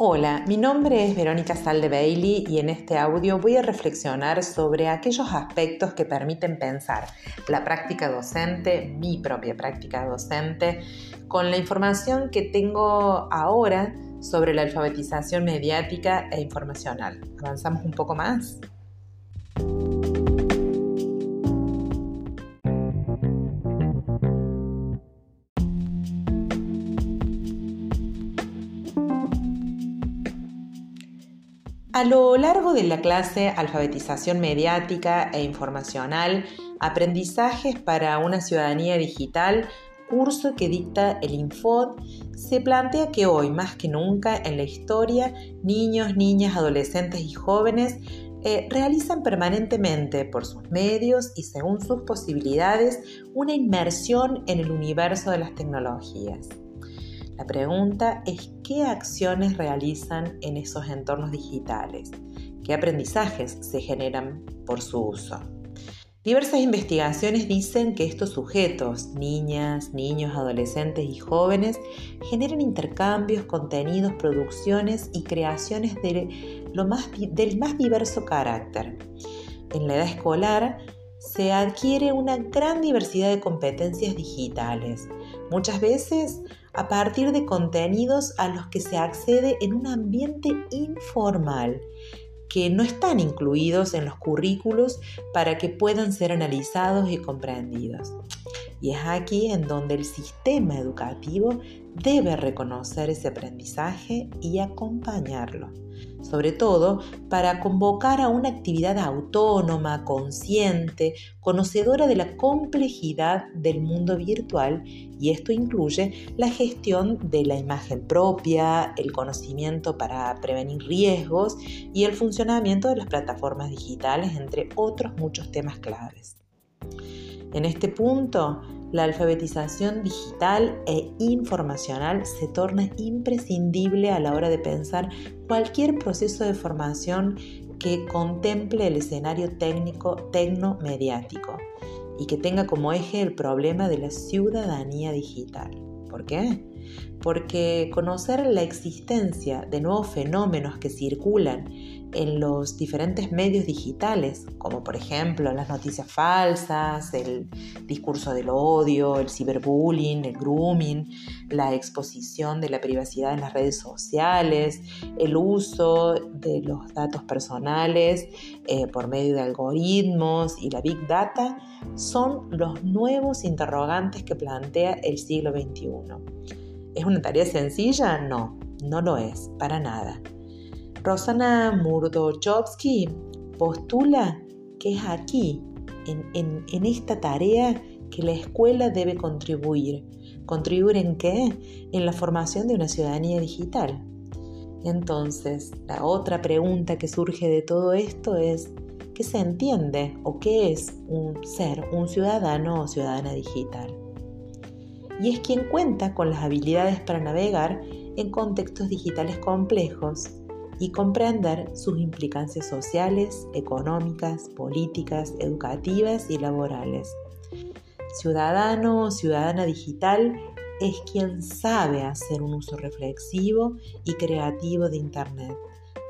Hola, mi nombre es Verónica Salde Bailey y en este audio voy a reflexionar sobre aquellos aspectos que permiten pensar la práctica docente, mi propia práctica docente, con la información que tengo ahora sobre la alfabetización mediática e informacional. ¿Avanzamos un poco más? A lo largo de la clase Alfabetización Mediática e Informacional, Aprendizajes para una Ciudadanía Digital, curso que dicta el Infod, se plantea que hoy, más que nunca en la historia, niños, niñas, adolescentes y jóvenes eh, realizan permanentemente por sus medios y según sus posibilidades una inmersión en el universo de las tecnologías. La pregunta es qué acciones realizan en esos entornos digitales, qué aprendizajes se generan por su uso. Diversas investigaciones dicen que estos sujetos, niñas, niños, adolescentes y jóvenes, generan intercambios, contenidos, producciones y creaciones del más diverso carácter. En la edad escolar se adquiere una gran diversidad de competencias digitales, muchas veces a partir de contenidos a los que se accede en un ambiente informal que no están incluidos en los currículos para que puedan ser analizados y comprendidos. Y es aquí en donde el sistema educativo debe reconocer ese aprendizaje y acompañarlo sobre todo para convocar a una actividad autónoma, consciente, conocedora de la complejidad del mundo virtual y esto incluye la gestión de la imagen propia, el conocimiento para prevenir riesgos y el funcionamiento de las plataformas digitales, entre otros muchos temas claves. En este punto, la alfabetización digital e informacional se torna imprescindible a la hora de pensar cualquier proceso de formación que contemple el escenario técnico tecnomediático y que tenga como eje el problema de la ciudadanía digital. ¿Por qué? Porque conocer la existencia de nuevos fenómenos que circulan en los diferentes medios digitales, como por ejemplo las noticias falsas, el discurso del odio, el ciberbullying, el grooming, la exposición de la privacidad en las redes sociales, el uso de los datos personales eh, por medio de algoritmos y la big data, son los nuevos interrogantes que plantea el siglo XXI. ¿Es una tarea sencilla? No, no lo es, para nada. Rosana Murdochovsky postula que es aquí, en, en, esta tarea, que la escuela debe contribuir. ¿Contribuir en qué? En la formación de una ciudadanía digital. Entonces, la otra pregunta que surge de todo esto es, ¿qué se entiende o qué es un ser, un ciudadano o ciudadana digital? Y es quien cuenta con las habilidades para navegar en contextos digitales complejos y comprender sus implicancias sociales, económicas, políticas, educativas y laborales. Ciudadano o ciudadana digital es quien sabe hacer un uso reflexivo y creativo de Internet,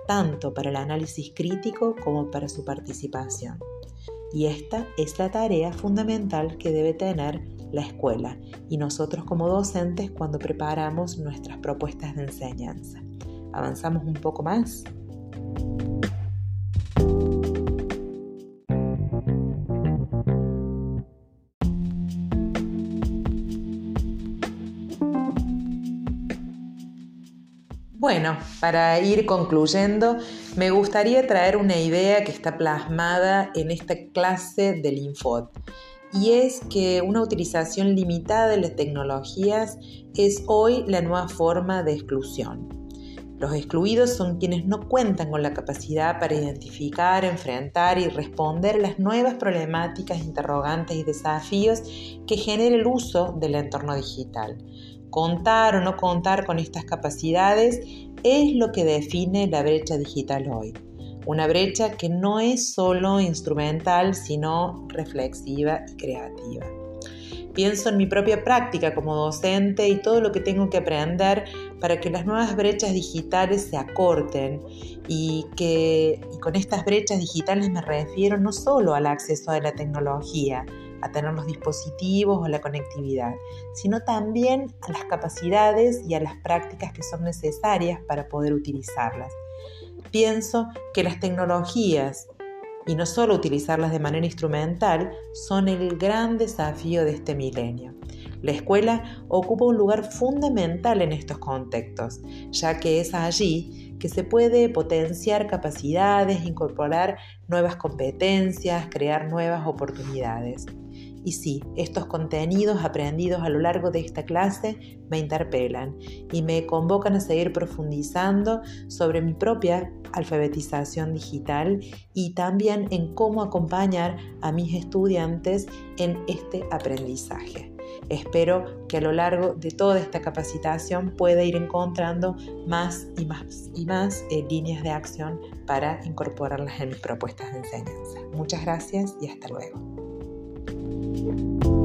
tanto para el análisis crítico como para su participación. Y esta es la tarea fundamental que debe tener la escuela y nosotros como docentes cuando preparamos nuestras propuestas de enseñanza avanzamos un poco más. Bueno, para ir concluyendo, me gustaría traer una idea que está plasmada en esta clase del Infod, y es que una utilización limitada de las tecnologías es hoy la nueva forma de exclusión. Los excluidos son quienes no cuentan con la capacidad para identificar, enfrentar y responder las nuevas problemáticas, interrogantes y desafíos que genera el uso del entorno digital. Contar o no contar con estas capacidades es lo que define la brecha digital hoy. Una brecha que no es solo instrumental, sino reflexiva y creativa pienso en mi propia práctica como docente y todo lo que tengo que aprender para que las nuevas brechas digitales se acorten y que con estas brechas digitales me refiero no solo al acceso a la tecnología, a tener los dispositivos o la conectividad, sino también a las capacidades y a las prácticas que son necesarias para poder utilizarlas. Pienso que las tecnologías y no solo utilizarlas de manera instrumental son el gran desafío de este milenio. La escuela ocupa un lugar fundamental en estos contextos, ya que es allí que se puede potenciar capacidades, incorporar nuevas competencias, crear nuevas oportunidades. Y sí, estos contenidos aprendidos a lo largo de esta clase me interpelan y me convocan a seguir profundizando sobre mi propia alfabetización digital y también en cómo acompañar a mis estudiantes en este aprendizaje. Espero que a lo largo de toda esta capacitación pueda ir encontrando más y más y más eh, líneas de acción para incorporarlas en mis propuestas de enseñanza. Muchas gracias y hasta luego. thank you